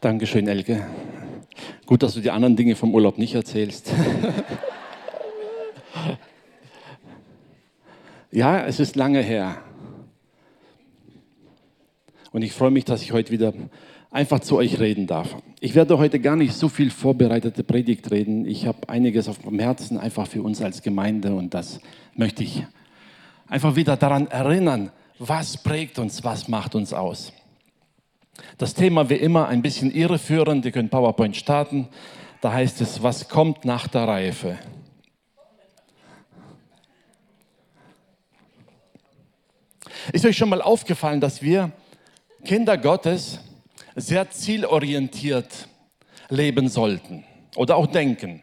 Dankeschön, Elke. Gut, dass du die anderen Dinge vom Urlaub nicht erzählst. ja, es ist lange her. Und ich freue mich, dass ich heute wieder einfach zu euch reden darf. Ich werde heute gar nicht so viel vorbereitete Predigt reden. Ich habe einiges auf dem Herzen einfach für uns als Gemeinde und das möchte ich einfach wieder daran erinnern, was prägt uns, was macht uns aus. Das Thema wie immer ein bisschen irreführend. Ihr könnt PowerPoint starten. Da heißt es, was kommt nach der Reife? Ist euch schon mal aufgefallen, dass wir Kinder Gottes sehr zielorientiert leben sollten oder auch denken?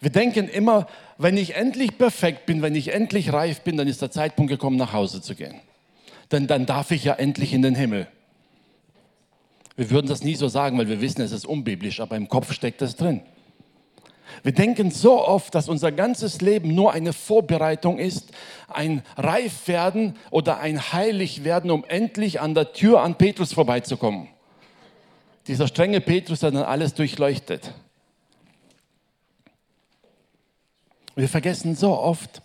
Wir denken immer, wenn ich endlich perfekt bin, wenn ich endlich reif bin, dann ist der Zeitpunkt gekommen, nach Hause zu gehen. Denn dann darf ich ja endlich in den Himmel. Wir würden das nie so sagen, weil wir wissen, es ist unbiblisch, aber im Kopf steckt es drin. Wir denken so oft, dass unser ganzes Leben nur eine Vorbereitung ist, ein Reifwerden oder ein Heiligwerden, um endlich an der Tür an Petrus vorbeizukommen. Dieser strenge Petrus hat dann alles durchleuchtet. Wir vergessen so oft,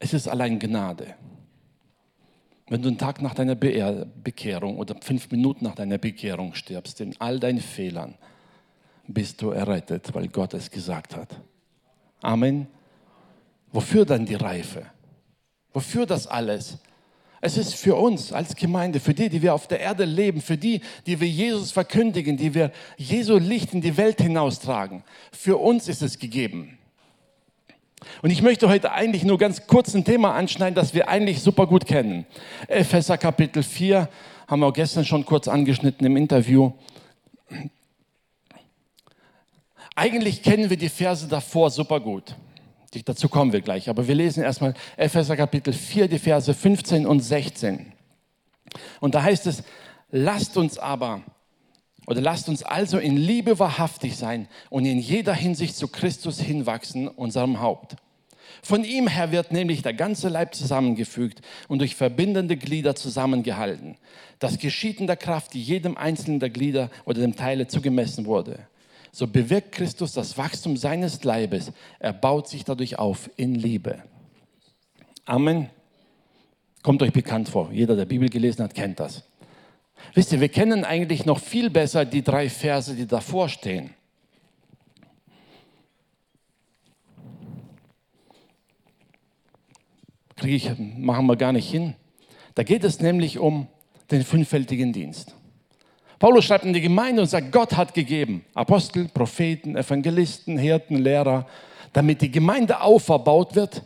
es ist allein Gnade. Wenn du einen Tag nach deiner Bekehrung oder fünf Minuten nach deiner Bekehrung stirbst, in all deinen Fehlern, bist du errettet, weil Gott es gesagt hat. Amen. Wofür dann die Reife? Wofür das alles? Es ist für uns als Gemeinde, für die, die wir auf der Erde leben, für die, die wir Jesus verkündigen, die wir Jesu Licht in die Welt hinaustragen. Für uns ist es gegeben. Und ich möchte heute eigentlich nur ganz kurz ein Thema anschneiden, das wir eigentlich super gut kennen. Epheser Kapitel 4 haben wir gestern schon kurz angeschnitten im Interview. Eigentlich kennen wir die Verse davor super gut. Dazu kommen wir gleich. Aber wir lesen erstmal Epheser Kapitel 4, die Verse 15 und 16. Und da heißt es, lasst uns aber, oder lasst uns also in Liebe wahrhaftig sein und in jeder Hinsicht zu Christus hinwachsen, unserem Haupt. Von ihm her wird nämlich der ganze Leib zusammengefügt und durch verbindende Glieder zusammengehalten. Das geschieht in der Kraft, die jedem einzelnen der Glieder oder dem Teile zugemessen wurde. So bewirkt Christus das Wachstum seines Leibes. Er baut sich dadurch auf in Liebe. Amen. Kommt euch bekannt vor. Jeder, der Bibel gelesen hat, kennt das. Wisst ihr, wir kennen eigentlich noch viel besser die drei Verse, die davor stehen. Kriege ich, machen wir gar nicht hin. Da geht es nämlich um den fünffältigen Dienst. Paulus schreibt in die Gemeinde und sagt, Gott hat gegeben Apostel, Propheten, Evangelisten, Hirten, Lehrer, damit die Gemeinde auferbaut wird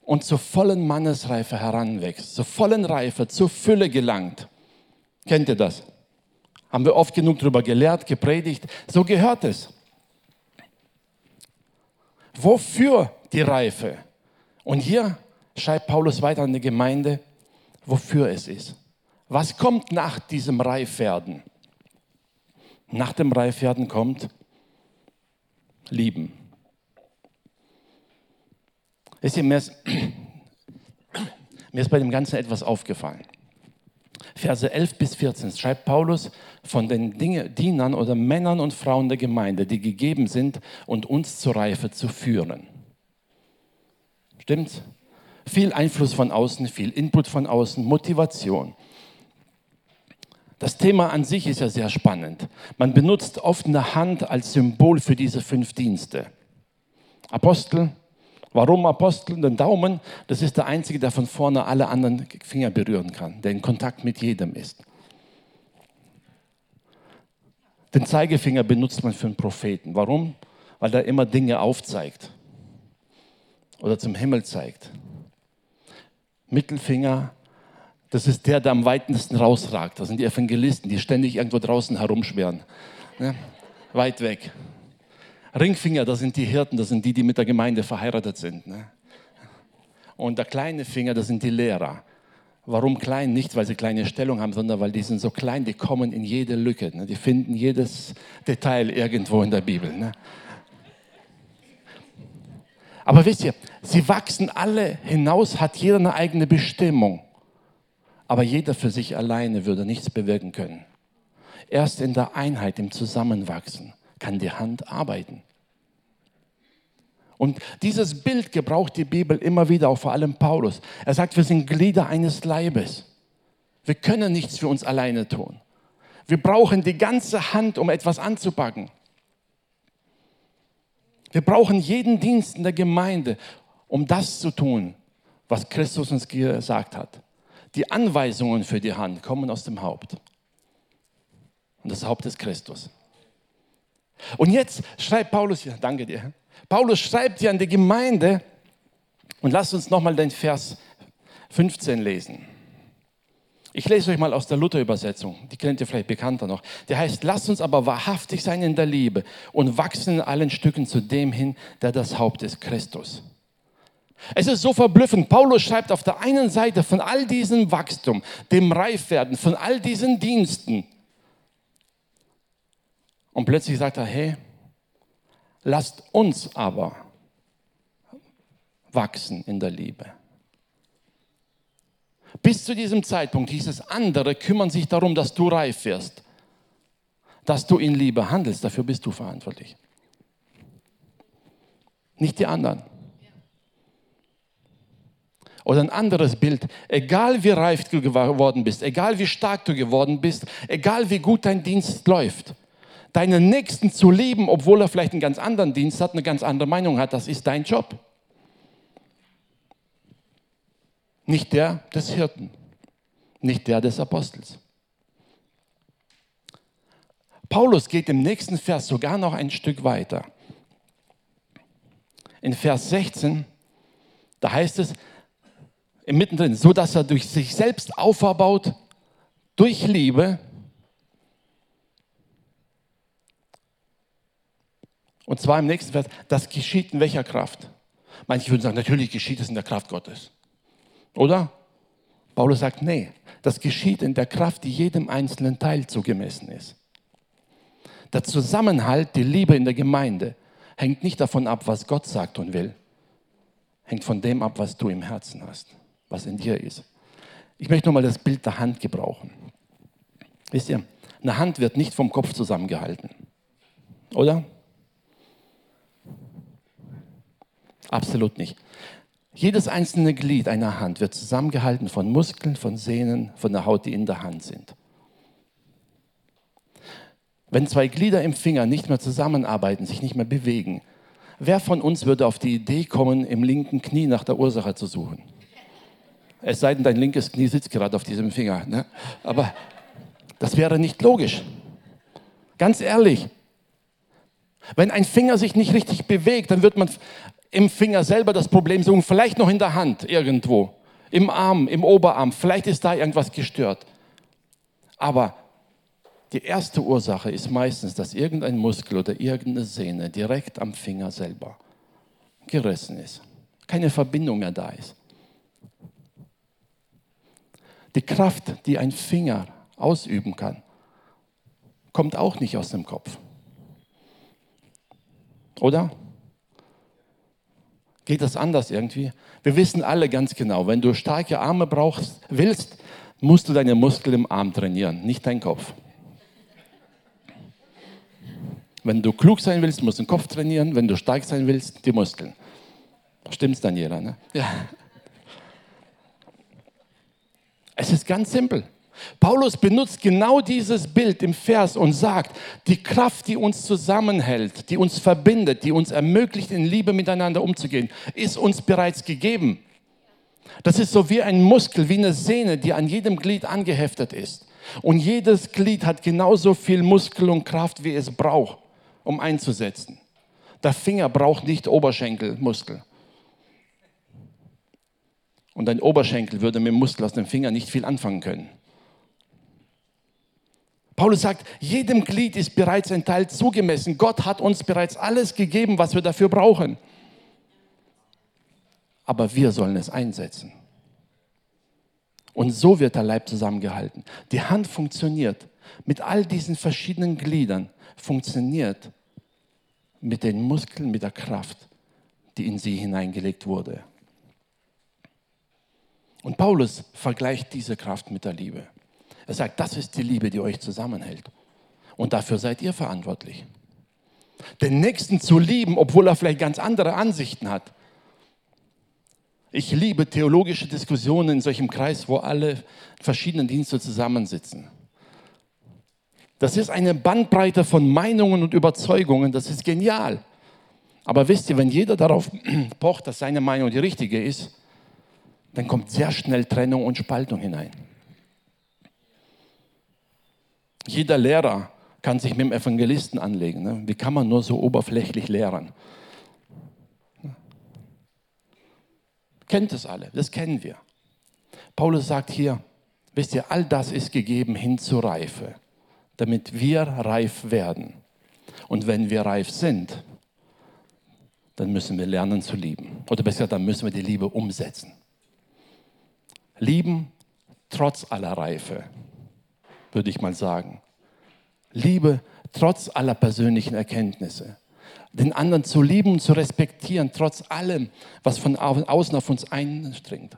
und zur vollen Mannesreife heranwächst, zur vollen Reife, zur Fülle gelangt. Kennt ihr das? Haben wir oft genug darüber gelehrt, gepredigt. So gehört es. Wofür die Reife? Und hier schreibt Paulus weiter an die Gemeinde, wofür es ist. Was kommt nach diesem Reifwerden? Nach dem Reifwerden kommt Lieben. Ist mir, ist, mir ist bei dem Ganzen etwas aufgefallen. Verse 11 bis 14 schreibt Paulus von den Dienern oder Männern und Frauen der Gemeinde, die gegeben sind und uns zur Reife zu führen. Stimmt's? Viel Einfluss von außen, viel Input von außen, Motivation. Das Thema an sich ist ja sehr spannend. Man benutzt oft eine Hand als Symbol für diese fünf Dienste. Apostel, warum Apostel? Den Daumen, das ist der einzige, der von vorne alle anderen Finger berühren kann, der in Kontakt mit jedem ist. Den Zeigefinger benutzt man für einen Propheten. Warum? Weil er immer Dinge aufzeigt oder zum Himmel zeigt. Mittelfinger, das ist der, der am weitesten rausragt. Das sind die Evangelisten, die ständig irgendwo draußen herumschweren. Ne? Weit weg. Ringfinger, das sind die Hirten, das sind die, die mit der Gemeinde verheiratet sind. Ne? Und der kleine Finger, das sind die Lehrer. Warum klein? Nicht, weil sie kleine Stellung haben, sondern weil die sind so klein, die kommen in jede Lücke. Ne? Die finden jedes Detail irgendwo in der Bibel. Ne? Aber wisst ihr, sie wachsen alle hinaus, hat jeder eine eigene Bestimmung. Aber jeder für sich alleine würde nichts bewirken können. Erst in der Einheit, im Zusammenwachsen kann die Hand arbeiten. Und dieses Bild gebraucht die Bibel immer wieder, auch vor allem Paulus. Er sagt, wir sind Glieder eines Leibes. Wir können nichts für uns alleine tun. Wir brauchen die ganze Hand, um etwas anzupacken. Wir brauchen jeden Dienst in der Gemeinde, um das zu tun, was Christus uns gesagt hat. Die Anweisungen für die Hand kommen aus dem Haupt. Und das Haupt ist Christus. Und jetzt schreibt Paulus, ja, danke dir, Paulus schreibt hier an die Gemeinde und lasst uns nochmal den Vers 15 lesen. Ich lese euch mal aus der Luther-Übersetzung, die kennt ihr vielleicht bekannter noch. Der heißt, lasst uns aber wahrhaftig sein in der Liebe und wachsen in allen Stücken zu dem hin, der das Haupt ist, Christus. Es ist so verblüffend. Paulus schreibt auf der einen Seite von all diesem Wachstum, dem Reifwerden, von all diesen Diensten. Und plötzlich sagt er, hey, lasst uns aber wachsen in der Liebe. Bis zu diesem Zeitpunkt hieß es, andere kümmern sich darum, dass du reif wirst, dass du in Liebe handelst. Dafür bist du verantwortlich. Nicht die anderen. Oder ein anderes Bild. Egal wie reif du geworden bist, egal wie stark du geworden bist, egal wie gut dein Dienst läuft, deinen Nächsten zu lieben, obwohl er vielleicht einen ganz anderen Dienst hat, eine ganz andere Meinung hat, das ist dein Job. Nicht der des Hirten, nicht der des Apostels. Paulus geht im nächsten Vers sogar noch ein Stück weiter. In Vers 16, da heißt es, mittendrin, so dass er durch sich selbst auferbaut, durch Liebe. Und zwar im nächsten Vers, das geschieht in welcher Kraft? Manche würden sagen, natürlich geschieht es in der Kraft Gottes. Oder? Paulus sagt, nee, das geschieht in der Kraft, die jedem einzelnen Teil zugemessen ist. Der Zusammenhalt, die Liebe in der Gemeinde hängt nicht davon ab, was Gott sagt und will, hängt von dem ab, was du im Herzen hast, was in dir ist. Ich möchte nochmal das Bild der Hand gebrauchen. Wisst ihr, eine Hand wird nicht vom Kopf zusammengehalten, oder? Absolut nicht. Jedes einzelne Glied einer Hand wird zusammengehalten von Muskeln, von Sehnen, von der Haut, die in der Hand sind. Wenn zwei Glieder im Finger nicht mehr zusammenarbeiten, sich nicht mehr bewegen, wer von uns würde auf die Idee kommen, im linken Knie nach der Ursache zu suchen? Es sei denn, dein linkes Knie sitzt gerade auf diesem Finger. Ne? Aber das wäre nicht logisch. Ganz ehrlich. Wenn ein Finger sich nicht richtig bewegt, dann wird man im Finger selber das Problem suchen, vielleicht noch in der Hand irgendwo, im Arm, im Oberarm, vielleicht ist da irgendwas gestört. Aber die erste Ursache ist meistens, dass irgendein Muskel oder irgendeine Sehne direkt am Finger selber gerissen ist, keine Verbindung mehr da ist. Die Kraft, die ein Finger ausüben kann, kommt auch nicht aus dem Kopf. Oder? Geht das anders irgendwie. Wir wissen alle ganz genau, wenn du starke Arme brauchst, willst, musst du deine Muskeln im Arm trainieren, nicht deinen Kopf. Wenn du klug sein willst, musst du den Kopf trainieren. Wenn du stark sein willst, die Muskeln. Stimmt's, Daniela? Ne? Ja. Es ist ganz simpel. Paulus benutzt genau dieses Bild im Vers und sagt, die Kraft, die uns zusammenhält, die uns verbindet, die uns ermöglicht, in Liebe miteinander umzugehen, ist uns bereits gegeben. Das ist so wie ein Muskel, wie eine Sehne, die an jedem Glied angeheftet ist. Und jedes Glied hat genauso viel Muskel und Kraft, wie es braucht, um einzusetzen. Der Finger braucht nicht Oberschenkelmuskel. Und ein Oberschenkel würde mit dem Muskel aus dem Finger nicht viel anfangen können. Paulus sagt, jedem Glied ist bereits ein Teil zugemessen. Gott hat uns bereits alles gegeben, was wir dafür brauchen. Aber wir sollen es einsetzen. Und so wird der Leib zusammengehalten. Die Hand funktioniert mit all diesen verschiedenen Gliedern, funktioniert mit den Muskeln, mit der Kraft, die in sie hineingelegt wurde. Und Paulus vergleicht diese Kraft mit der Liebe. Er sagt, das ist die Liebe, die euch zusammenhält. Und dafür seid ihr verantwortlich. Den Nächsten zu lieben, obwohl er vielleicht ganz andere Ansichten hat. Ich liebe theologische Diskussionen in solchem Kreis, wo alle verschiedenen Dienste zusammensitzen. Das ist eine Bandbreite von Meinungen und Überzeugungen, das ist genial. Aber wisst ihr, wenn jeder darauf pocht, dass seine Meinung die richtige ist, dann kommt sehr schnell Trennung und Spaltung hinein. Jeder Lehrer kann sich mit dem Evangelisten anlegen. Ne? Wie kann man nur so oberflächlich lehren? Kennt es alle, das kennen wir. Paulus sagt hier, wisst ihr, all das ist gegeben hin zur Reife, damit wir reif werden. Und wenn wir reif sind, dann müssen wir lernen zu lieben. Oder besser, dann müssen wir die Liebe umsetzen. Lieben trotz aller Reife, würde ich mal sagen. Liebe trotz aller persönlichen Erkenntnisse. Den anderen zu lieben und zu respektieren, trotz allem, was von außen auf uns einstringt.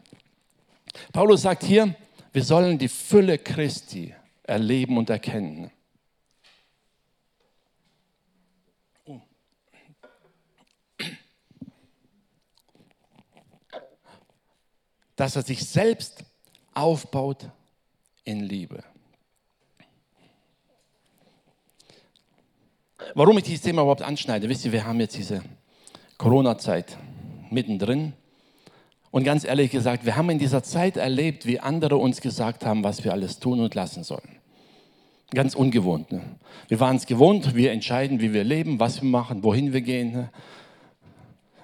Paulus sagt hier, wir sollen die Fülle Christi erleben und erkennen. dass er sich selbst aufbaut in Liebe. Warum ich dieses Thema überhaupt anschneide, wisst ihr, wir haben jetzt diese Corona-Zeit mittendrin. Und ganz ehrlich gesagt, wir haben in dieser Zeit erlebt, wie andere uns gesagt haben, was wir alles tun und lassen sollen. Ganz ungewohnt. Ne? Wir waren es gewohnt, wir entscheiden, wie wir leben, was wir machen, wohin wir gehen. Ne?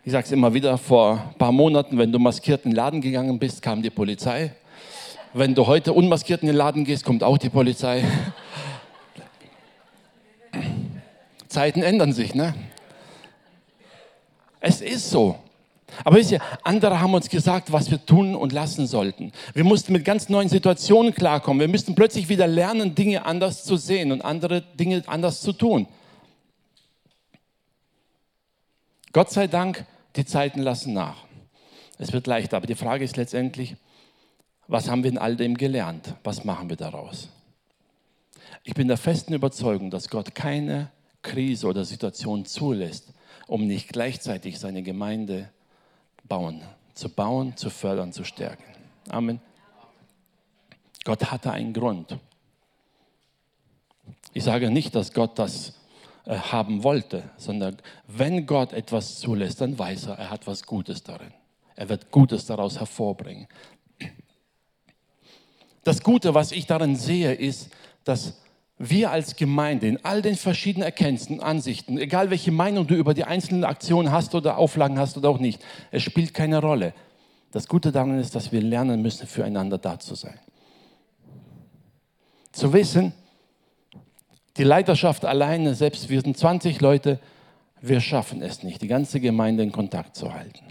Ich sage es immer wieder, vor ein paar Monaten, wenn du maskiert in den Laden gegangen bist, kam die Polizei. Wenn du heute unmaskiert in den Laden gehst, kommt auch die Polizei. Zeiten ändern sich, ne? Es ist so. Aber wisst ihr, andere haben uns gesagt, was wir tun und lassen sollten. Wir mussten mit ganz neuen Situationen klarkommen. Wir müssten plötzlich wieder lernen, Dinge anders zu sehen und andere Dinge anders zu tun. Gott sei Dank die Zeiten lassen nach. Es wird leichter, aber die Frage ist letztendlich, was haben wir in all dem gelernt? Was machen wir daraus? Ich bin der festen Überzeugung, dass Gott keine Krise oder Situation zulässt, um nicht gleichzeitig seine Gemeinde bauen, zu bauen, zu fördern, zu stärken. Amen. Gott hatte einen Grund. Ich sage nicht, dass Gott das äh, haben wollte, sondern wenn Gott etwas zulässt, dann weiß er, er hat was Gutes darin. Er wird Gutes daraus hervorbringen. Das Gute, was ich darin sehe, ist, dass wir als Gemeinde in all den verschiedenen Erkenntnissen, Ansichten, egal welche Meinung du über die einzelnen Aktionen hast oder Auflagen hast oder auch nicht, es spielt keine Rolle. Das Gute daran ist, dass wir lernen müssen, füreinander da zu sein. Zu wissen, die Leiterschaft alleine, selbst wir sind 20 Leute, wir schaffen es nicht, die ganze Gemeinde in Kontakt zu halten.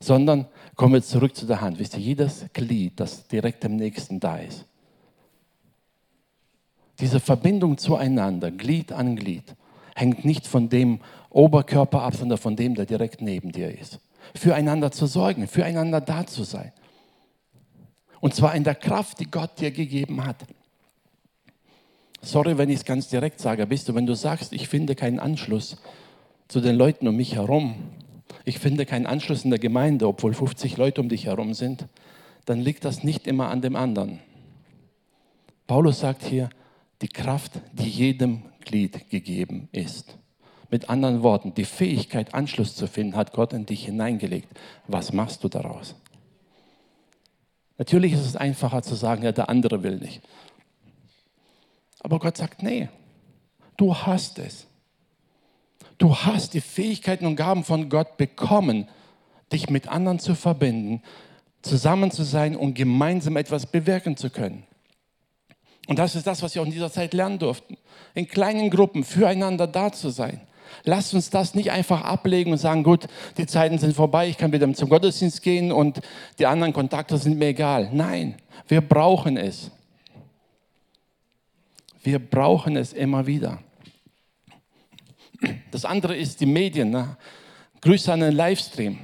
Sondern kommen wir zurück zu der Hand. Wisst ihr, jedes Glied, das direkt am nächsten da ist. Diese Verbindung zueinander, Glied an Glied, hängt nicht von dem Oberkörper ab, sondern von dem, der direkt neben dir ist. Füreinander zu sorgen, füreinander da zu sein. Und zwar in der Kraft, die Gott dir gegeben hat. Sorry, wenn ich es ganz direkt sage, bist du, wenn du sagst, ich finde keinen Anschluss zu den Leuten um mich herum, ich finde keinen Anschluss in der Gemeinde, obwohl 50 Leute um dich herum sind, dann liegt das nicht immer an dem anderen. Paulus sagt hier, die Kraft, die jedem Glied gegeben ist. Mit anderen Worten, die Fähigkeit, Anschluss zu finden, hat Gott in dich hineingelegt. Was machst du daraus? Natürlich ist es einfacher zu sagen, ja, der andere will nicht. Aber Gott sagt, nee, du hast es. Du hast die Fähigkeiten und Gaben von Gott bekommen, dich mit anderen zu verbinden, zusammen zu sein und gemeinsam etwas bewirken zu können. Und das ist das, was wir auch in dieser Zeit lernen durften. In kleinen Gruppen füreinander da zu sein. Lasst uns das nicht einfach ablegen und sagen, gut, die Zeiten sind vorbei, ich kann wieder zum Gottesdienst gehen und die anderen Kontakte sind mir egal. Nein, wir brauchen es. Wir brauchen es immer wieder. Das andere ist die Medien. Ne? Grüße an den Livestream.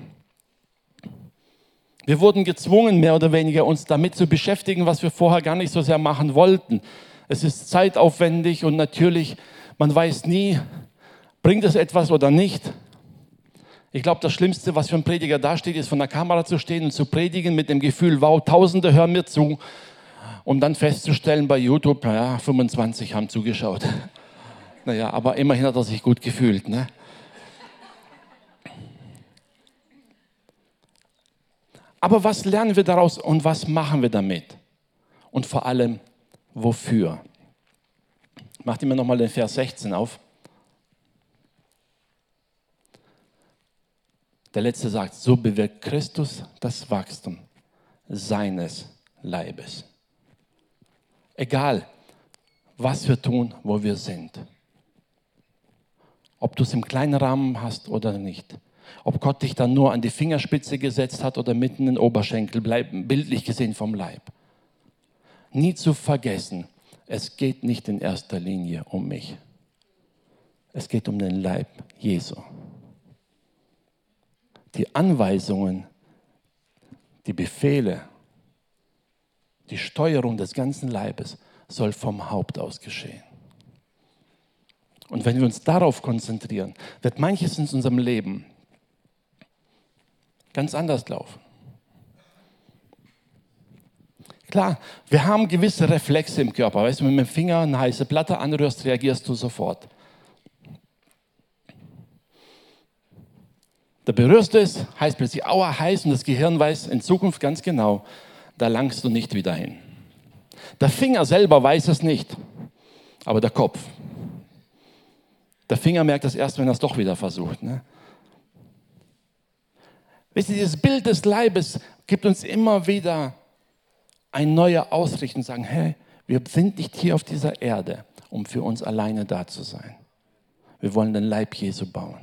Wir wurden gezwungen, mehr oder weniger uns damit zu beschäftigen, was wir vorher gar nicht so sehr machen wollten. Es ist zeitaufwendig und natürlich, man weiß nie, bringt es etwas oder nicht. Ich glaube, das Schlimmste, was für ein Prediger dasteht, ist, von der Kamera zu stehen und zu predigen mit dem Gefühl, wow, Tausende hören mir zu. Und dann festzustellen bei YouTube, naja, 25 haben zugeschaut. Naja, aber immerhin hat er sich gut gefühlt. Ne? Aber was lernen wir daraus und was machen wir damit? Und vor allem, wofür? Macht ihr mir nochmal den Vers 16 auf. Der letzte sagt, so bewirkt Christus das Wachstum seines Leibes. Egal, was wir tun, wo wir sind. Ob du es im kleinen Rahmen hast oder nicht. Ob Gott dich dann nur an die Fingerspitze gesetzt hat oder mitten in den Oberschenkel, bleiben, bildlich gesehen vom Leib. Nie zu vergessen, es geht nicht in erster Linie um mich. Es geht um den Leib Jesu. Die Anweisungen, die Befehle, die Steuerung des ganzen Leibes soll vom Haupt aus geschehen. Und wenn wir uns darauf konzentrieren, wird manches in unserem Leben ganz anders laufen. Klar, wir haben gewisse Reflexe im Körper. Weißt du, wenn du mit dem Finger eine heiße Platte anrührst, reagierst du sofort. Da berührst du es, heißt plötzlich, aua, heiß und das Gehirn weiß in Zukunft ganz genau, da langst du nicht wieder hin. Der Finger selber weiß es nicht, aber der Kopf. Der Finger merkt das erst, wenn er es doch wieder versucht. Ne? Wisst ihr, dieses Bild des Leibes gibt uns immer wieder eine neue Ausrichtung und sagen, hey, wir sind nicht hier auf dieser Erde, um für uns alleine da zu sein. Wir wollen den Leib Jesu bauen.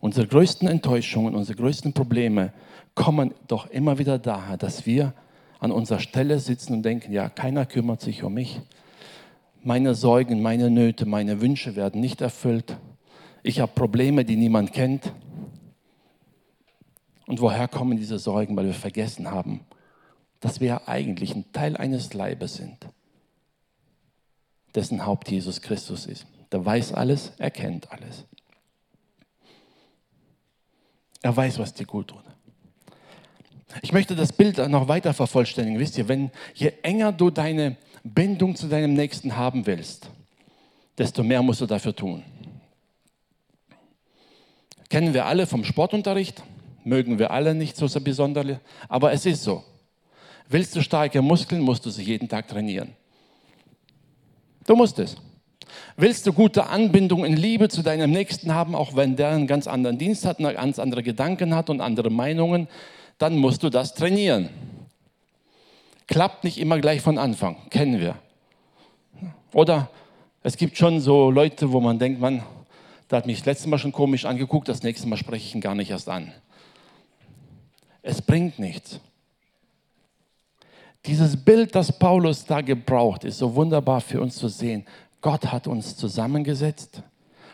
Unsere größten Enttäuschungen, unsere größten Probleme kommen doch immer wieder daher, dass wir an unserer Stelle sitzen und denken, ja, keiner kümmert sich um mich. Meine Sorgen, meine Nöte, meine Wünsche werden nicht erfüllt. Ich habe Probleme, die niemand kennt. Und woher kommen diese Sorgen? Weil wir vergessen haben, dass wir eigentlich ein Teil eines Leibes sind, dessen Haupt Jesus Christus ist. Der weiß alles, er kennt alles. Er weiß, was dir gut tut. Ich möchte das Bild noch weiter vervollständigen. Wisst ihr, wenn je enger du deine Bindung zu deinem Nächsten haben willst, desto mehr musst du dafür tun. Kennen wir alle vom Sportunterricht, mögen wir alle nicht so besonders, aber es ist so. Willst du starke Muskeln, musst du sie jeden Tag trainieren. Du musst es. Willst du gute Anbindung in Liebe zu deinem Nächsten haben, auch wenn der einen ganz anderen Dienst hat, ganz andere Gedanken hat und andere Meinungen, dann musst du das trainieren. Klappt nicht immer gleich von Anfang, kennen wir. Oder es gibt schon so Leute, wo man denkt, man, da hat mich das letzte Mal schon komisch angeguckt, das nächste Mal spreche ich ihn gar nicht erst an. Es bringt nichts. Dieses Bild, das Paulus da gebraucht, ist so wunderbar für uns zu sehen. Gott hat uns zusammengesetzt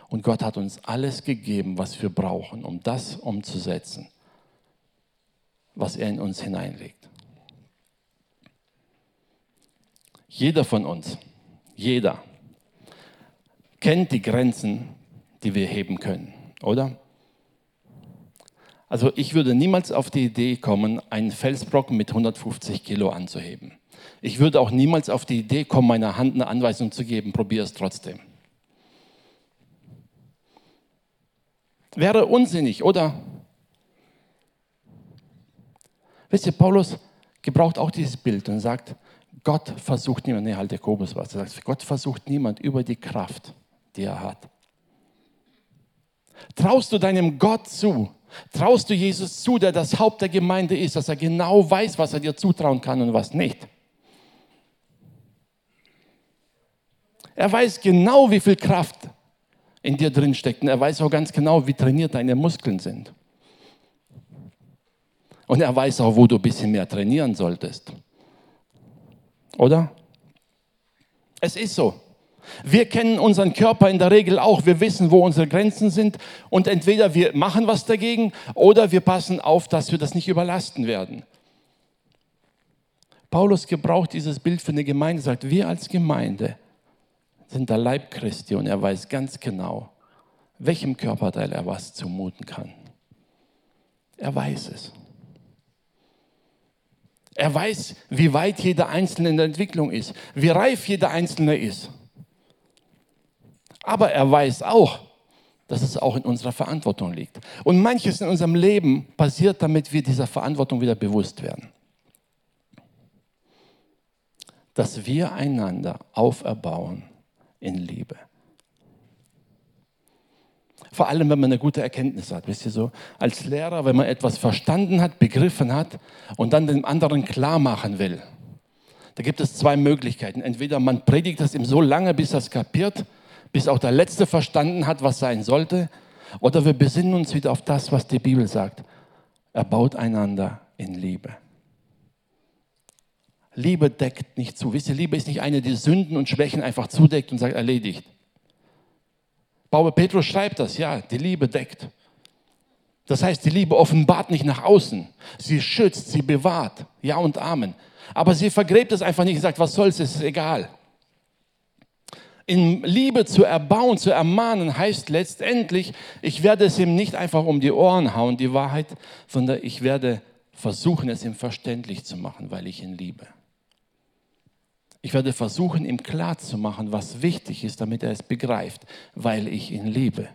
und Gott hat uns alles gegeben, was wir brauchen, um das umzusetzen, was er in uns hineinlegt. Jeder von uns, jeder, kennt die Grenzen, die wir heben können, oder? Also ich würde niemals auf die Idee kommen, einen Felsbrocken mit 150 Kilo anzuheben. Ich würde auch niemals auf die Idee kommen, meiner Hand eine Anweisung zu geben, probier es trotzdem. Wäre unsinnig, oder? Wisst ihr, Paulus gebraucht auch dieses Bild und sagt, Gott versucht niemand, nee, halt Jakobus was, er sagt, Gott versucht niemand über die Kraft, die er hat. Traust du deinem Gott zu, Traust du Jesus zu, der das Haupt der Gemeinde ist, dass er genau weiß, was er dir zutrauen kann und was nicht? Er weiß genau, wie viel Kraft in dir drin steckt und er weiß auch ganz genau, wie trainiert deine Muskeln sind. Und er weiß auch, wo du ein bisschen mehr trainieren solltest. Oder? Es ist so. Wir kennen unseren Körper in der Regel auch. Wir wissen, wo unsere Grenzen sind. Und entweder wir machen was dagegen oder wir passen auf, dass wir das nicht überlasten werden. Paulus gebraucht dieses Bild für eine Gemeinde, sagt, wir als Gemeinde sind der Leib Christi und er weiß ganz genau, welchem Körperteil er was zumuten kann. Er weiß es. Er weiß, wie weit jeder Einzelne in der Entwicklung ist, wie reif jeder Einzelne ist. Aber er weiß auch, dass es auch in unserer Verantwortung liegt. Und manches in unserem Leben passiert, damit wir dieser Verantwortung wieder bewusst werden. Dass wir einander auferbauen in Liebe. Vor allem, wenn man eine gute Erkenntnis hat. Wisst ihr so, als Lehrer, wenn man etwas verstanden hat, begriffen hat und dann dem anderen klar machen will. Da gibt es zwei Möglichkeiten. Entweder man predigt das ihm so lange, bis er es kapiert, bis auch der Letzte verstanden hat, was sein sollte. Oder wir besinnen uns wieder auf das, was die Bibel sagt. Er baut einander in Liebe. Liebe deckt nicht zu. Wisst ihr, Liebe ist nicht eine, die Sünden und Schwächen einfach zudeckt und sagt, erledigt. Paul Petrus schreibt das, ja, die Liebe deckt. Das heißt, die Liebe offenbart nicht nach außen. Sie schützt, sie bewahrt. Ja und Amen. Aber sie vergräbt es einfach nicht und sagt, was soll's, es ist egal in Liebe zu erbauen, zu ermahnen, heißt letztendlich, ich werde es ihm nicht einfach um die Ohren hauen, die Wahrheit, sondern ich werde versuchen, es ihm verständlich zu machen, weil ich ihn liebe. Ich werde versuchen, ihm klar zu machen, was wichtig ist, damit er es begreift, weil ich ihn liebe.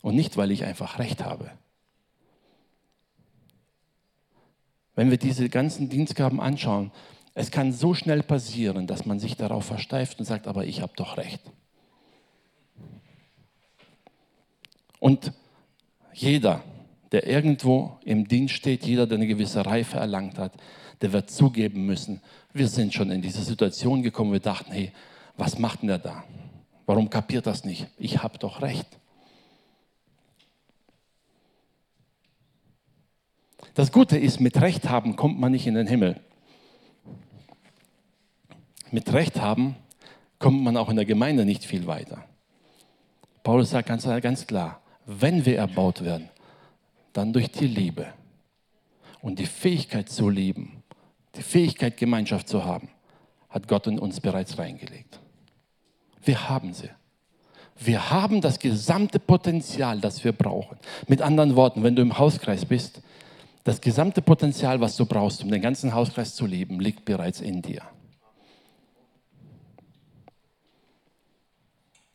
Und nicht, weil ich einfach recht habe. Wenn wir diese ganzen Dienstgaben anschauen, es kann so schnell passieren, dass man sich darauf versteift und sagt, aber ich habe doch recht. Und jeder, der irgendwo im Dienst steht, jeder, der eine gewisse Reife erlangt hat, der wird zugeben müssen, wir sind schon in diese Situation gekommen, wir dachten, hey, was macht denn der da? Warum kapiert das nicht? Ich habe doch recht. Das Gute ist, mit Recht haben kommt man nicht in den Himmel mit Recht haben, kommt man auch in der Gemeinde nicht viel weiter. Paulus sagt ganz, ganz klar, wenn wir erbaut werden, dann durch die Liebe und die Fähigkeit zu lieben, die Fähigkeit Gemeinschaft zu haben, hat Gott in uns bereits reingelegt. Wir haben sie. Wir haben das gesamte Potenzial, das wir brauchen. Mit anderen Worten, wenn du im Hauskreis bist, das gesamte Potenzial, was du brauchst, um den ganzen Hauskreis zu leben, liegt bereits in dir.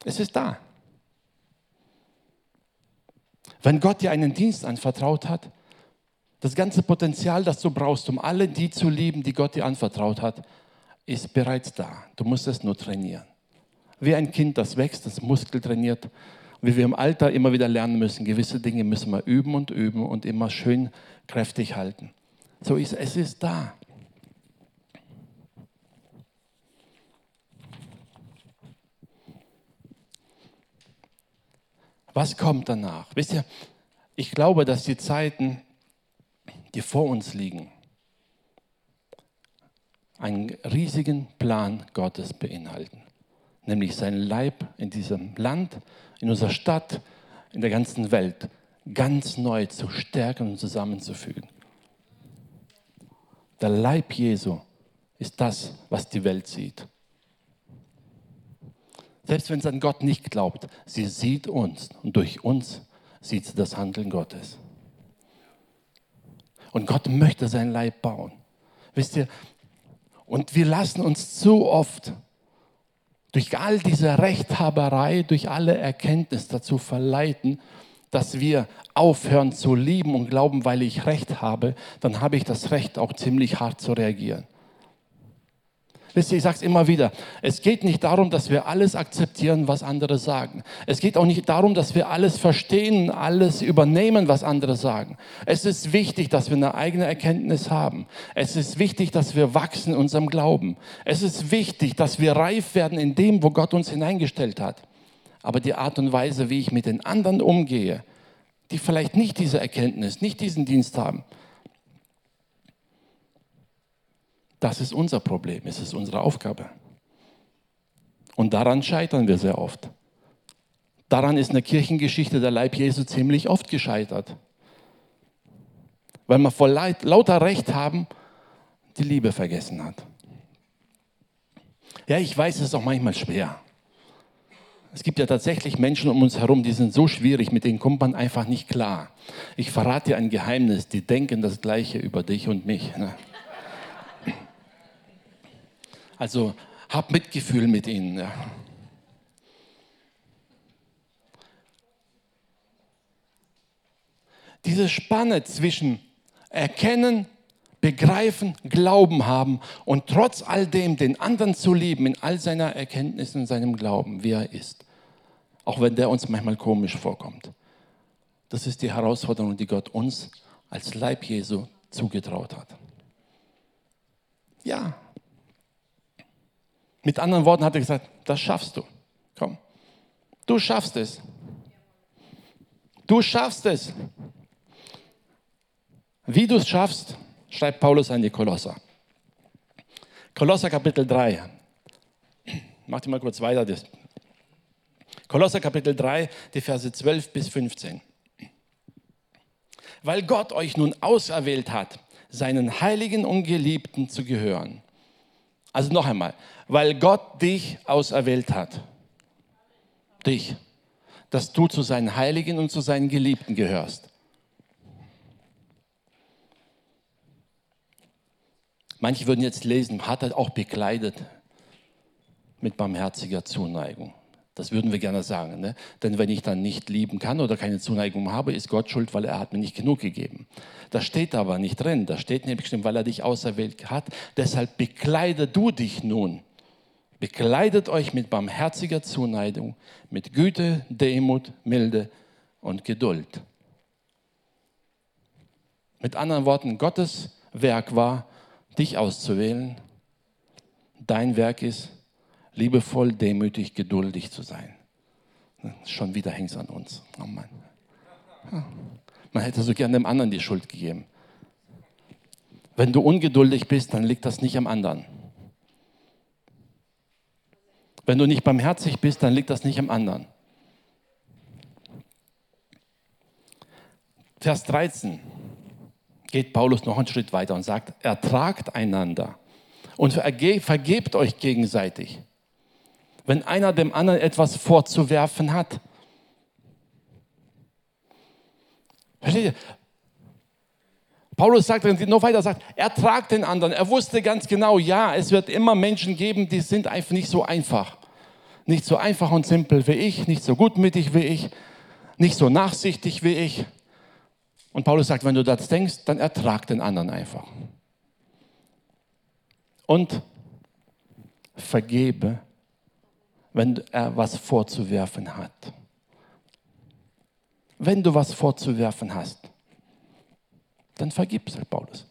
Es ist da. Wenn Gott dir einen Dienst anvertraut hat, das ganze Potenzial, das du brauchst, um alle die zu lieben, die Gott dir anvertraut hat, ist bereits da. Du musst es nur trainieren. Wie ein Kind, das wächst, das Muskel trainiert, wie wir im Alter immer wieder lernen müssen, gewisse Dinge müssen wir üben und üben und immer schön kräftig halten. So ist es ist da. Was kommt danach? Wisst ihr, ich glaube, dass die Zeiten, die vor uns liegen, einen riesigen Plan Gottes beinhalten. Nämlich sein Leib in diesem Land, in unserer Stadt, in der ganzen Welt ganz neu zu stärken und zusammenzufügen. Der Leib Jesu ist das, was die Welt sieht. Selbst wenn sie an Gott nicht glaubt, sie sieht uns und durch uns sieht sie das Handeln Gottes. Und Gott möchte sein Leib bauen. Wisst ihr, und wir lassen uns zu oft durch all diese Rechthaberei, durch alle Erkenntnis dazu verleiten, dass wir aufhören zu lieben und glauben, weil ich Recht habe, dann habe ich das Recht auch ziemlich hart zu reagieren. Wisst ihr, ich sage es immer wieder, es geht nicht darum, dass wir alles akzeptieren, was andere sagen. Es geht auch nicht darum, dass wir alles verstehen, alles übernehmen, was andere sagen. Es ist wichtig, dass wir eine eigene Erkenntnis haben. Es ist wichtig, dass wir wachsen in unserem Glauben. Es ist wichtig, dass wir reif werden in dem, wo Gott uns hineingestellt hat. Aber die Art und Weise, wie ich mit den anderen umgehe, die vielleicht nicht diese Erkenntnis, nicht diesen Dienst haben, Das ist unser Problem, es ist unsere Aufgabe. Und daran scheitern wir sehr oft. Daran ist in der Kirchengeschichte der Leib Jesu ziemlich oft gescheitert. Weil wir vor lauter Recht haben, die Liebe vergessen hat. Ja, ich weiß, es ist auch manchmal schwer. Es gibt ja tatsächlich Menschen um uns herum, die sind so schwierig, mit denen kommt man einfach nicht klar. Ich verrate dir ein Geheimnis, die denken das Gleiche über dich und mich. Ne? Also hab Mitgefühl mit ihnen. Ja. Diese Spanne zwischen Erkennen, Begreifen, Glauben haben und trotz all dem den anderen zu lieben in all seiner Erkenntnis und seinem Glauben, wie er ist. Auch wenn der uns manchmal komisch vorkommt. Das ist die Herausforderung, die Gott uns als Leib Jesu zugetraut hat. Ja. Mit anderen Worten hat er gesagt, das schaffst du. Komm, du schaffst es. Du schaffst es. Wie du es schaffst, schreibt Paulus an die Kolosser. Kolosser Kapitel 3. Mach dir mal kurz weiter. Kolosser Kapitel 3, die Verse 12 bis 15. Weil Gott euch nun auserwählt hat, seinen Heiligen und Geliebten zu gehören. Also noch einmal, weil Gott dich auserwählt hat. Dich. Dass du zu seinen Heiligen und zu seinen Geliebten gehörst. Manche würden jetzt lesen, hat er auch bekleidet mit barmherziger Zuneigung. Das würden wir gerne sagen. Ne? Denn wenn ich dann nicht lieben kann oder keine Zuneigung habe, ist Gott schuld, weil er hat mir nicht genug gegeben. Das steht aber nicht drin. Da steht nämlich, weil er dich auserwählt hat. Deshalb bekleide du dich nun. Bekleidet euch mit barmherziger Zuneigung, mit Güte, Demut, Milde und Geduld. Mit anderen Worten, Gottes Werk war, dich auszuwählen. Dein Werk ist, liebevoll, demütig, geduldig zu sein. Schon wieder hängt es an uns. Oh Mann. Man hätte so gerne dem anderen die Schuld gegeben. Wenn du ungeduldig bist, dann liegt das nicht am anderen. Wenn du nicht barmherzig bist, dann liegt das nicht am anderen. Vers 13 geht Paulus noch einen Schritt weiter und sagt, ertragt einander und vergebt euch gegenseitig. Wenn einer dem anderen etwas vorzuwerfen hat. Versteht ihr? Paulus sagt noch weiter, sagt, ertragt den anderen. Er wusste ganz genau, ja, es wird immer Menschen geben, die sind einfach nicht so einfach. Nicht so einfach und simpel wie ich, nicht so gutmütig wie ich, nicht so nachsichtig wie ich. Und Paulus sagt, wenn du das denkst, dann ertrag den anderen einfach. Und vergebe, wenn er was vorzuwerfen hat. Wenn du was vorzuwerfen hast, dann vergib, sagt Paulus.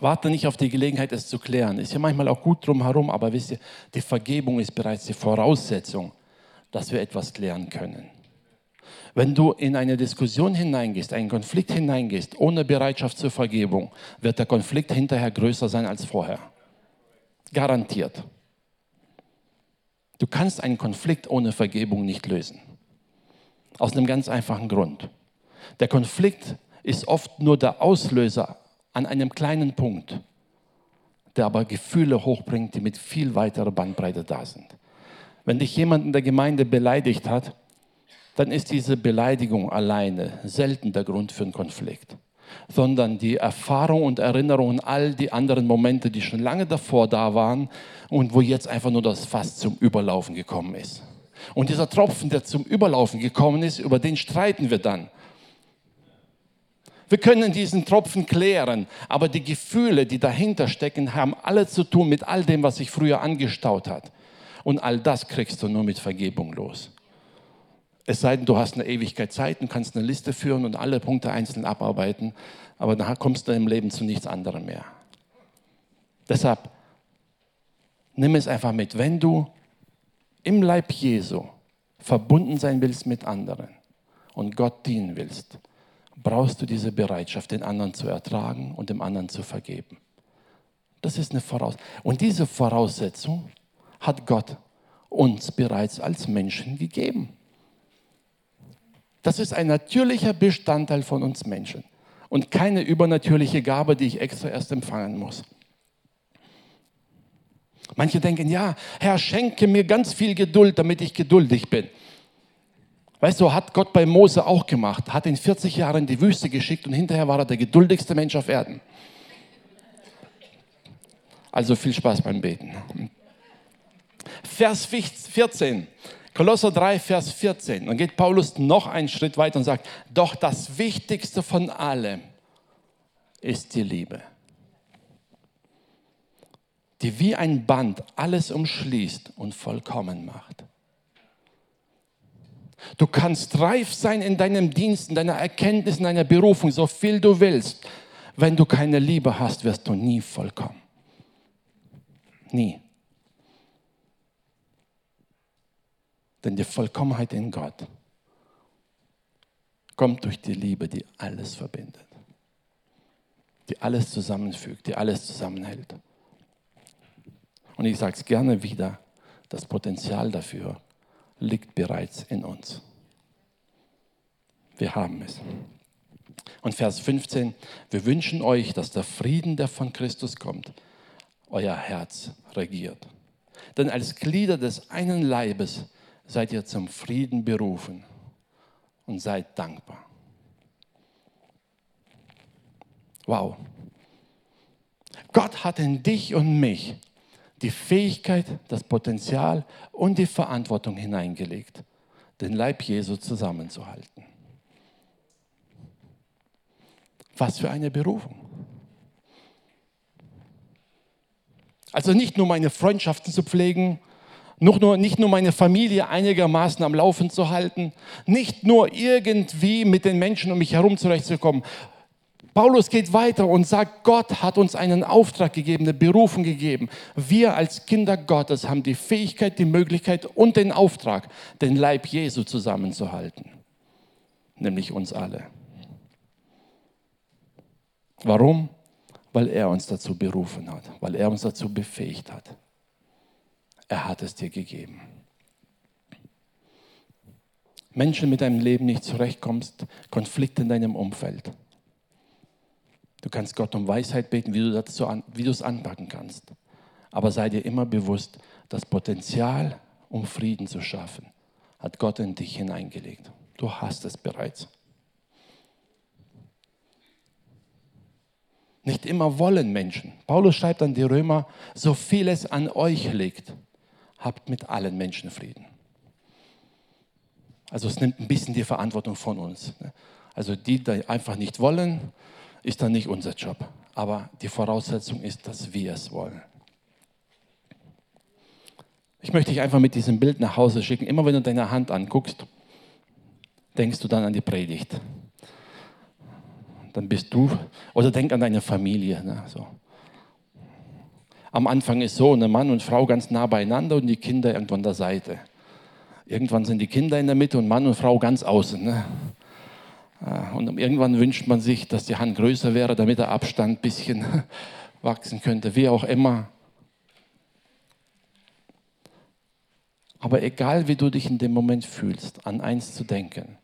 Warte nicht auf die Gelegenheit, es zu klären. Ist ja manchmal auch gut drumherum, aber wisst ihr, die Vergebung ist bereits die Voraussetzung, dass wir etwas klären können. Wenn du in eine Diskussion hineingehst, einen Konflikt hineingehst, ohne Bereitschaft zur Vergebung, wird der Konflikt hinterher größer sein als vorher. Garantiert. Du kannst einen Konflikt ohne Vergebung nicht lösen. Aus einem ganz einfachen Grund. Der Konflikt ist oft nur der Auslöser an einem kleinen Punkt, der aber Gefühle hochbringt, die mit viel weiterer Bandbreite da sind. Wenn dich jemand in der Gemeinde beleidigt hat, dann ist diese Beleidigung alleine selten der Grund für einen Konflikt, sondern die Erfahrung und Erinnerung an all die anderen Momente, die schon lange davor da waren und wo jetzt einfach nur das Fass zum Überlaufen gekommen ist. Und dieser Tropfen, der zum Überlaufen gekommen ist, über den streiten wir dann. Wir können diesen Tropfen klären, aber die Gefühle, die dahinter stecken, haben alle zu tun mit all dem, was sich früher angestaut hat. Und all das kriegst du nur mit Vergebung los. Es sei denn, du hast eine Ewigkeit Zeit und kannst eine Liste führen und alle Punkte einzeln abarbeiten, aber dann kommst du im Leben zu nichts anderem mehr. Deshalb nimm es einfach mit. Wenn du im Leib Jesu verbunden sein willst mit anderen und Gott dienen willst, brauchst du diese Bereitschaft, den anderen zu ertragen und dem anderen zu vergeben. Das ist eine Voraussetzung. Und diese Voraussetzung hat Gott uns bereits als Menschen gegeben. Das ist ein natürlicher Bestandteil von uns Menschen. und keine übernatürliche Gabe, die ich extra erst empfangen muss. Manche denken, ja, Herr, schenke mir ganz viel Geduld, damit ich geduldig bin. Weißt du, hat Gott bei Mose auch gemacht, hat ihn 40 Jahre in die Wüste geschickt und hinterher war er der geduldigste Mensch auf Erden. Also viel Spaß beim Beten. Vers 14, Kolosser 3, Vers 14. Dann geht Paulus noch einen Schritt weiter und sagt, doch das Wichtigste von allem ist die Liebe die wie ein Band alles umschließt und vollkommen macht. Du kannst reif sein in deinem Dienst, in deiner Erkenntnis, in deiner Berufung, so viel du willst. Wenn du keine Liebe hast, wirst du nie vollkommen. Nie. Denn die Vollkommenheit in Gott kommt durch die Liebe, die alles verbindet, die alles zusammenfügt, die alles zusammenhält. Und ich sage es gerne wieder, das Potenzial dafür liegt bereits in uns. Wir haben es. Und Vers 15, wir wünschen euch, dass der Frieden, der von Christus kommt, euer Herz regiert. Denn als Glieder des einen Leibes seid ihr zum Frieden berufen und seid dankbar. Wow. Gott hat in dich und mich die Fähigkeit, das Potenzial und die Verantwortung hineingelegt, den Leib Jesu zusammenzuhalten. Was für eine Berufung. Also nicht nur meine Freundschaften zu pflegen, nur, nicht nur meine Familie einigermaßen am Laufen zu halten, nicht nur irgendwie mit den Menschen um mich herum zurechtzukommen, Paulus geht weiter und sagt, Gott hat uns einen Auftrag gegeben, eine Berufung gegeben. Wir als Kinder Gottes haben die Fähigkeit, die Möglichkeit und den Auftrag, den Leib Jesu zusammenzuhalten. Nämlich uns alle. Warum? Weil er uns dazu berufen hat, weil er uns dazu befähigt hat. Er hat es dir gegeben. Menschen mit deinem Leben nicht zurechtkommst, Konflikte in deinem Umfeld Du kannst Gott um Weisheit beten, wie du, dazu an, wie du es anpacken kannst. Aber sei dir immer bewusst, das Potenzial, um Frieden zu schaffen, hat Gott in dich hineingelegt. Du hast es bereits. Nicht immer wollen Menschen. Paulus schreibt an die Römer, so viel es an euch liegt, habt mit allen Menschen Frieden. Also es nimmt ein bisschen die Verantwortung von uns. Also die, die einfach nicht wollen, ist dann nicht unser Job. Aber die Voraussetzung ist, dass wir es wollen. Ich möchte dich einfach mit diesem Bild nach Hause schicken. Immer wenn du deine Hand anguckst, denkst du dann an die Predigt. Dann bist du, oder denk an deine Familie. Ne, so. Am Anfang ist so, eine Mann und Frau ganz nah beieinander und die Kinder irgendwo an der Seite. Irgendwann sind die Kinder in der Mitte und Mann und Frau ganz außen. Ne? Ah, und irgendwann wünscht man sich, dass die Hand größer wäre, damit der Abstand ein bisschen wachsen könnte, wie auch immer. Aber egal wie du dich in dem Moment fühlst, an eins zu denken,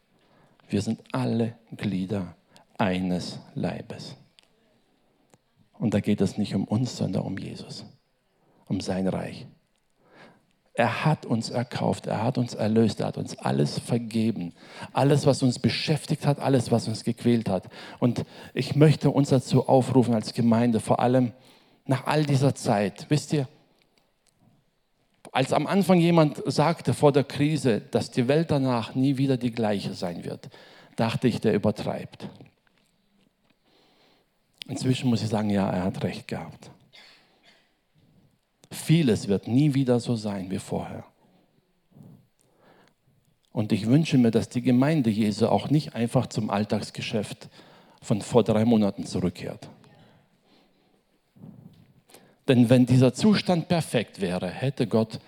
wir sind alle Glieder eines Leibes. Und da geht es nicht um uns, sondern um Jesus, um sein Reich. Er hat uns erkauft, er hat uns erlöst, er hat uns alles vergeben. Alles, was uns beschäftigt hat, alles, was uns gequält hat. Und ich möchte uns dazu aufrufen als Gemeinde, vor allem nach all dieser Zeit. Wisst ihr, als am Anfang jemand sagte vor der Krise, dass die Welt danach nie wieder die gleiche sein wird, dachte ich, der übertreibt. Inzwischen muss ich sagen, ja, er hat recht gehabt. Vieles wird nie wieder so sein wie vorher. Und ich wünsche mir, dass die Gemeinde Jesu auch nicht einfach zum Alltagsgeschäft von vor drei Monaten zurückkehrt. Denn wenn dieser Zustand perfekt wäre, hätte Gott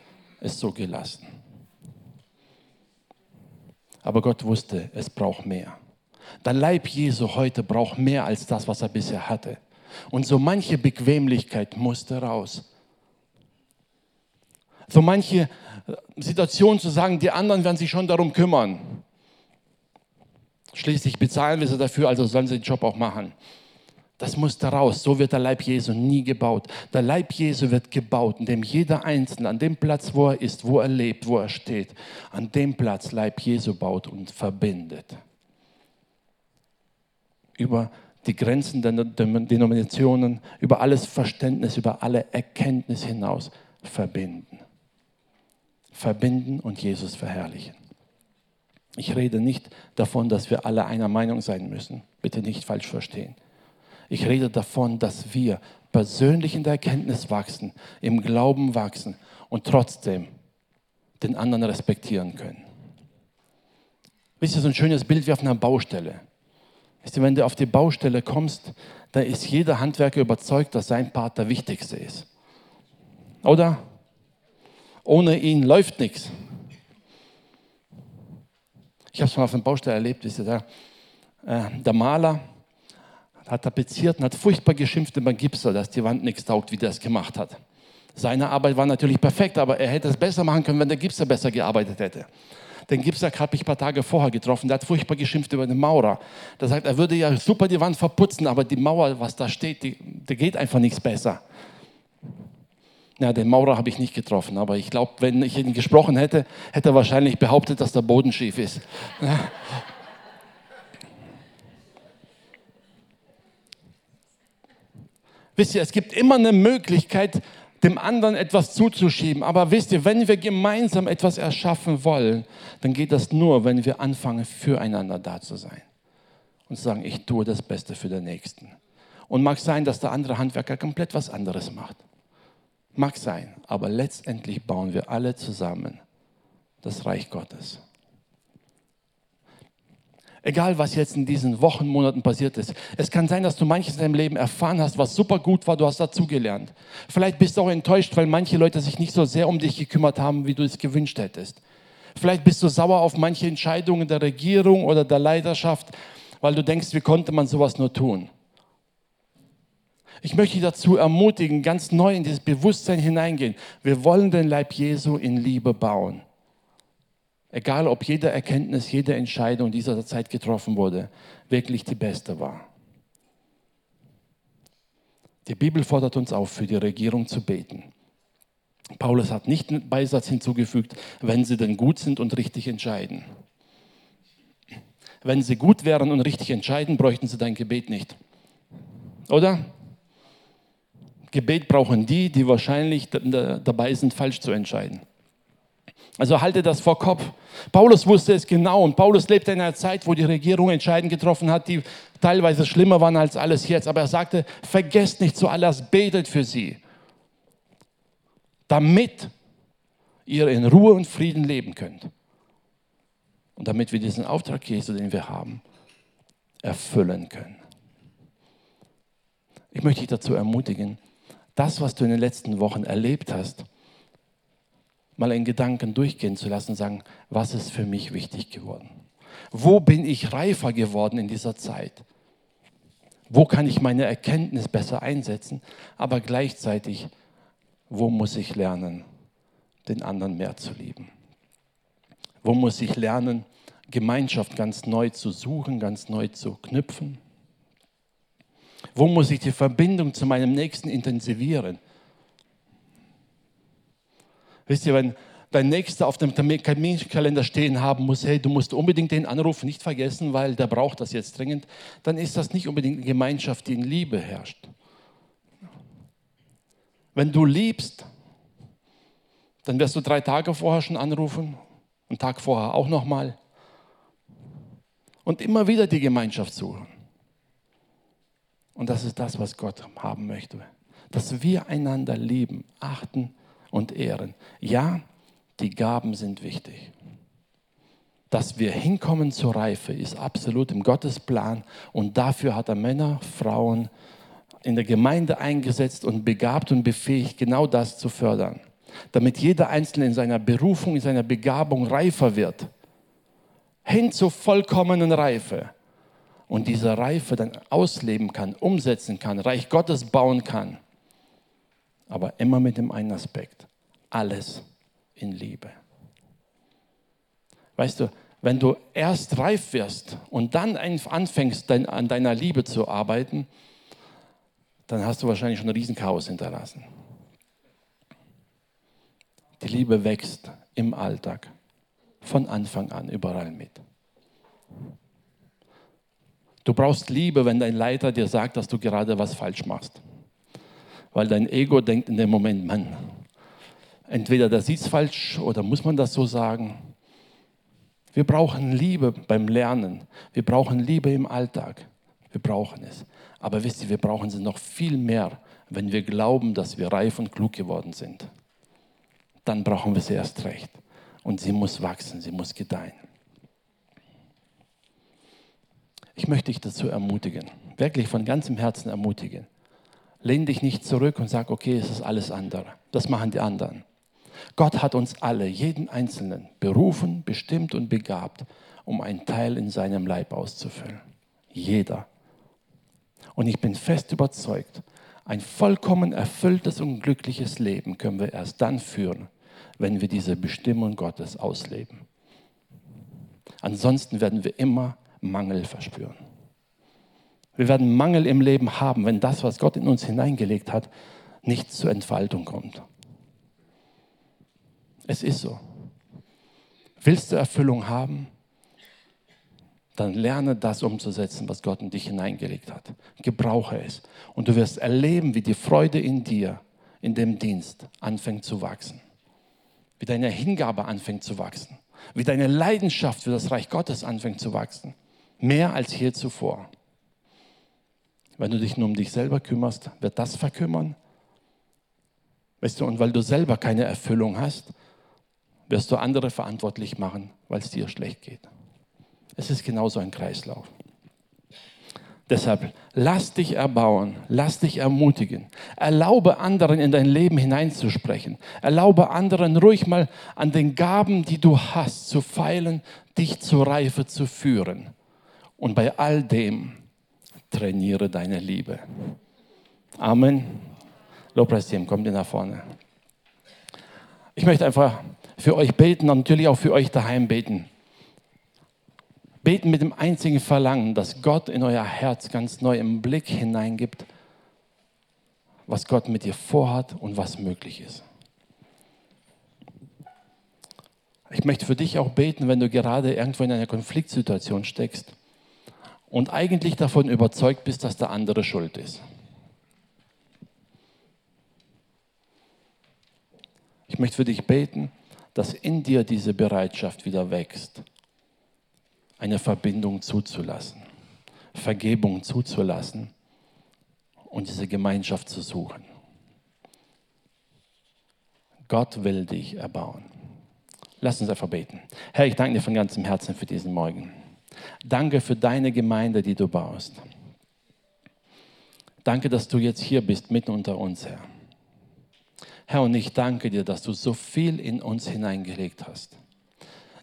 es so gelassen. Aber Gott wusste, es braucht mehr. Der Leib Jesu heute braucht mehr als das, was er bisher hatte. Und so manche Bequemlichkeit musste raus so manche Situationen zu sagen, die anderen werden sich schon darum kümmern. Schließlich bezahlen wir sie dafür, also sollen sie den Job auch machen. Das muss da raus. So wird der Leib Jesu nie gebaut. Der Leib Jesu wird gebaut, indem jeder Einzelne an dem Platz, wo er ist, wo er lebt, wo er steht, an dem Platz Leib Jesu baut und verbindet. Über die Grenzen der Denominationen, über alles Verständnis, über alle Erkenntnis hinaus verbinden. Verbinden und Jesus verherrlichen. Ich rede nicht davon, dass wir alle einer Meinung sein müssen. Bitte nicht falsch verstehen. Ich rede davon, dass wir persönlich in der Erkenntnis wachsen, im Glauben wachsen und trotzdem den anderen respektieren können. Wisst ihr, so ein schönes Bild wie auf einer Baustelle. Wisst ihr, wenn du auf die Baustelle kommst, da ist jeder Handwerker überzeugt, dass sein Part der wichtigste ist. Oder? Ohne ihn läuft nichts. Ich habe es mal auf einer Baustelle erlebt, wisst ihr, der, äh, der Maler, hat tapeziert und hat furchtbar geschimpft über Gipser, dass die Wand nichts taugt, wie der es gemacht hat. Seine Arbeit war natürlich perfekt, aber er hätte es besser machen können, wenn der Gipser besser gearbeitet hätte. Den Gipser habe ich ein paar Tage vorher getroffen, der hat furchtbar geschimpft über den Maurer. Der sagt, er würde ja super die Wand verputzen, aber die Mauer, was da steht, die, die geht einfach nichts besser. Ja, den Maurer habe ich nicht getroffen, aber ich glaube, wenn ich ihn gesprochen hätte, hätte er wahrscheinlich behauptet, dass der Boden schief ist. Wisst ihr, es gibt immer eine Möglichkeit, dem anderen etwas zuzuschieben. Aber wisst ihr, wenn wir gemeinsam etwas erschaffen wollen, dann geht das nur, wenn wir anfangen, füreinander da zu sein. Und zu sagen, ich tue das Beste für den Nächsten. Und mag sein, dass der andere Handwerker komplett was anderes macht. Mag sein, aber letztendlich bauen wir alle zusammen das Reich Gottes. Egal, was jetzt in diesen Wochen, Monaten passiert ist. Es kann sein, dass du manches in deinem Leben erfahren hast, was super gut war, du hast dazugelernt. Vielleicht bist du auch enttäuscht, weil manche Leute sich nicht so sehr um dich gekümmert haben, wie du es gewünscht hättest. Vielleicht bist du sauer auf manche Entscheidungen der Regierung oder der Leiterschaft, weil du denkst, wie konnte man sowas nur tun? Ich möchte dich dazu ermutigen, ganz neu in dieses Bewusstsein hineingehen. Wir wollen den Leib Jesu in Liebe bauen. Egal, ob jede Erkenntnis, jede Entscheidung dieser Zeit getroffen wurde, wirklich die beste war. Die Bibel fordert uns auf, für die Regierung zu beten. Paulus hat nicht einen Beisatz hinzugefügt, wenn sie denn gut sind und richtig entscheiden. Wenn sie gut wären und richtig entscheiden, bräuchten sie dein Gebet nicht. Oder? Gebet brauchen die, die wahrscheinlich dabei sind, falsch zu entscheiden. Also halte das vor Kopf. Paulus wusste es genau und Paulus lebte in einer Zeit, wo die Regierung Entscheidungen getroffen hat, die teilweise schlimmer waren als alles jetzt. Aber er sagte, vergesst nicht zuallererst, betet für sie, damit ihr in Ruhe und Frieden leben könnt. Und damit wir diesen Auftrag Jesu, den wir haben, erfüllen können. Ich möchte dich dazu ermutigen, das, was du in den letzten Wochen erlebt hast, mal in Gedanken durchgehen zu lassen und sagen, was ist für mich wichtig geworden? Wo bin ich reifer geworden in dieser Zeit? Wo kann ich meine Erkenntnis besser einsetzen? Aber gleichzeitig, wo muss ich lernen, den anderen mehr zu lieben? Wo muss ich lernen, Gemeinschaft ganz neu zu suchen, ganz neu zu knüpfen? Wo muss ich die Verbindung zu meinem Nächsten intensivieren? Wisst ihr, wenn dein Nächster auf dem Terminkalender stehen haben muss, hey, du musst unbedingt den Anruf nicht vergessen, weil der braucht das jetzt dringend, dann ist das nicht unbedingt eine Gemeinschaft, die in Liebe herrscht. Wenn du liebst, dann wirst du drei Tage vorher schon anrufen, einen Tag vorher auch nochmal und immer wieder die Gemeinschaft suchen. Und das ist das, was Gott haben möchte, dass wir einander lieben, achten und ehren. Ja, die Gaben sind wichtig. Dass wir hinkommen zur Reife, ist absolut im Gottesplan und dafür hat er Männer, Frauen in der Gemeinde eingesetzt und begabt und befähigt, genau das zu fördern. Damit jeder Einzelne in seiner Berufung, in seiner Begabung reifer wird. Hin zur vollkommenen Reife. Und diese Reife dann ausleben kann, umsetzen kann, Reich Gottes bauen kann aber immer mit dem einen Aspekt. Alles in Liebe. Weißt du, wenn du erst reif wirst und dann anfängst an deiner Liebe zu arbeiten, dann hast du wahrscheinlich schon ein Riesenchaos hinterlassen. Die Liebe wächst im Alltag von Anfang an überall mit. Du brauchst Liebe, wenn dein Leiter dir sagt, dass du gerade was falsch machst. Weil dein Ego denkt in dem Moment, Mann, entweder das es falsch oder muss man das so sagen. Wir brauchen Liebe beim Lernen. Wir brauchen Liebe im Alltag. Wir brauchen es. Aber wisst ihr, wir brauchen sie noch viel mehr, wenn wir glauben, dass wir reif und klug geworden sind. Dann brauchen wir sie erst recht. Und sie muss wachsen, sie muss gedeihen. Ich möchte dich dazu ermutigen, wirklich von ganzem Herzen ermutigen. Lehn dich nicht zurück und sag, okay, es ist alles andere. Das machen die anderen. Gott hat uns alle, jeden Einzelnen, berufen, bestimmt und begabt, um einen Teil in seinem Leib auszufüllen. Jeder. Und ich bin fest überzeugt, ein vollkommen erfülltes und glückliches Leben können wir erst dann führen, wenn wir diese Bestimmung Gottes ausleben. Ansonsten werden wir immer Mangel verspüren. Wir werden Mangel im Leben haben, wenn das, was Gott in uns hineingelegt hat, nicht zur Entfaltung kommt. Es ist so. Willst du Erfüllung haben? Dann lerne das umzusetzen, was Gott in dich hineingelegt hat. Gebrauche es. Und du wirst erleben, wie die Freude in dir, in dem Dienst, anfängt zu wachsen. Wie deine Hingabe anfängt zu wachsen. Wie deine Leidenschaft für das Reich Gottes anfängt zu wachsen. Mehr als je zuvor. Wenn du dich nur um dich selber kümmerst, wird das verkümmern. Weißt du, und weil du selber keine Erfüllung hast, wirst du andere verantwortlich machen, weil es dir schlecht geht. Es ist genauso ein Kreislauf. Deshalb lass dich erbauen, lass dich ermutigen. Erlaube anderen in dein Leben hineinzusprechen. Erlaube anderen ruhig mal an den Gaben, die du hast, zu feilen, dich zur Reife zu führen. Und bei all dem trainiere deine Liebe. Amen. Lobpreisteam, kommt ihr nach vorne. Ich möchte einfach für euch beten und natürlich auch für euch daheim beten. Beten mit dem einzigen Verlangen, dass Gott in euer Herz ganz neu im Blick hineingibt, was Gott mit dir vorhat und was möglich ist. Ich möchte für dich auch beten, wenn du gerade irgendwo in einer Konfliktsituation steckst und eigentlich davon überzeugt bist, dass der andere schuld ist. Ich möchte für dich beten, dass in dir diese Bereitschaft wieder wächst, eine Verbindung zuzulassen, Vergebung zuzulassen und diese Gemeinschaft zu suchen. Gott will dich erbauen. Lass uns einfach beten. Herr, ich danke dir von ganzem Herzen für diesen Morgen. Danke für deine Gemeinde, die du baust. Danke, dass du jetzt hier bist, mitten unter uns, Herr. Herr, und ich danke dir, dass du so viel in uns hineingelegt hast.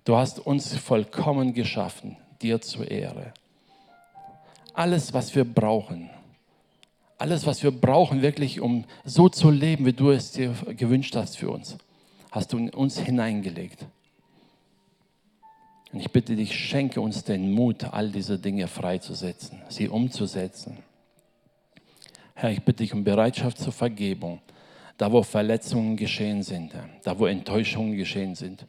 Du hast uns vollkommen geschaffen, dir zur Ehre. Alles, was wir brauchen, alles, was wir brauchen, wirklich, um so zu leben, wie du es dir gewünscht hast für uns, hast du in uns hineingelegt. Und ich bitte dich, schenke uns den Mut, all diese Dinge freizusetzen, sie umzusetzen. Herr, ich bitte dich um Bereitschaft zur Vergebung da wo Verletzungen geschehen sind, da wo Enttäuschungen geschehen sind.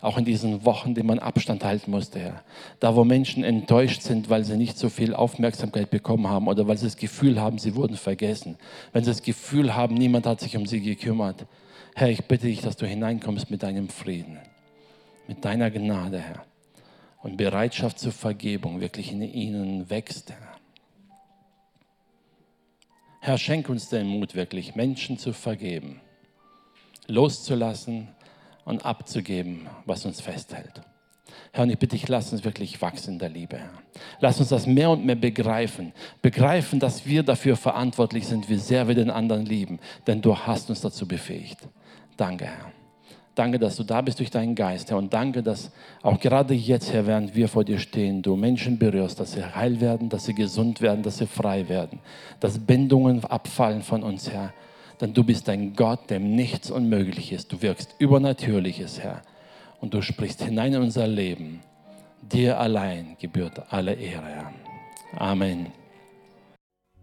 Auch in diesen Wochen, die man Abstand halten musste, Herr. Da wo Menschen enttäuscht sind, weil sie nicht so viel Aufmerksamkeit bekommen haben oder weil sie das Gefühl haben, sie wurden vergessen. Wenn sie das Gefühl haben, niemand hat sich um sie gekümmert. Herr, ich bitte dich, dass du hineinkommst mit deinem Frieden, mit deiner Gnade, Herr. Und Bereitschaft zur Vergebung wirklich in ihnen wächst, Herr. Herr, schenk uns den Mut, wirklich Menschen zu vergeben, loszulassen und abzugeben, was uns festhält. Herr, und ich bitte dich, lass uns wirklich wachsen in der Liebe, Herr. Lass uns das mehr und mehr begreifen. Begreifen, dass wir dafür verantwortlich sind, wie sehr wir den anderen lieben. Denn du hast uns dazu befähigt. Danke, Herr. Danke, dass du da bist durch deinen Geist, Herr. Und danke, dass auch gerade jetzt, Herr, während wir vor dir stehen, du Menschen berührst, dass sie heil werden, dass sie gesund werden, dass sie frei werden, dass Bindungen abfallen von uns, Herr. Denn du bist ein Gott, dem nichts unmöglich ist. Du wirkst Übernatürliches, Herr. Und du sprichst hinein in unser Leben Dir allein gebührt alle Ehre. Amen.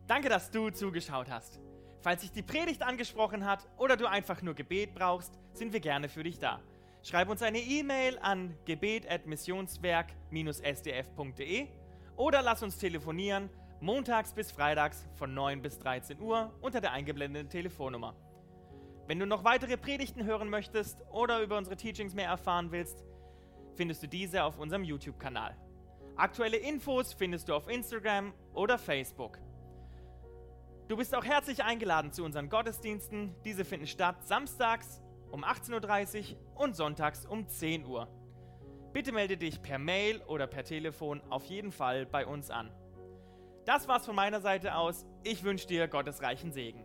Danke, dass du zugeschaut hast. Falls sich die Predigt angesprochen hat oder du einfach nur Gebet brauchst, sind wir gerne für dich da. Schreib uns eine E-Mail an gebet.missionswerk-sdf.de oder lass uns telefonieren montags bis freitags von 9 bis 13 Uhr unter der eingeblendeten Telefonnummer. Wenn du noch weitere Predigten hören möchtest oder über unsere Teachings mehr erfahren willst, findest du diese auf unserem YouTube-Kanal. Aktuelle Infos findest du auf Instagram oder Facebook. Du bist auch herzlich eingeladen zu unseren Gottesdiensten. Diese finden statt samstags um 18.30 Uhr und sonntags um 10 Uhr. Bitte melde dich per Mail oder per Telefon auf jeden Fall bei uns an. Das war's von meiner Seite aus. Ich wünsche dir Gottes reichen Segen.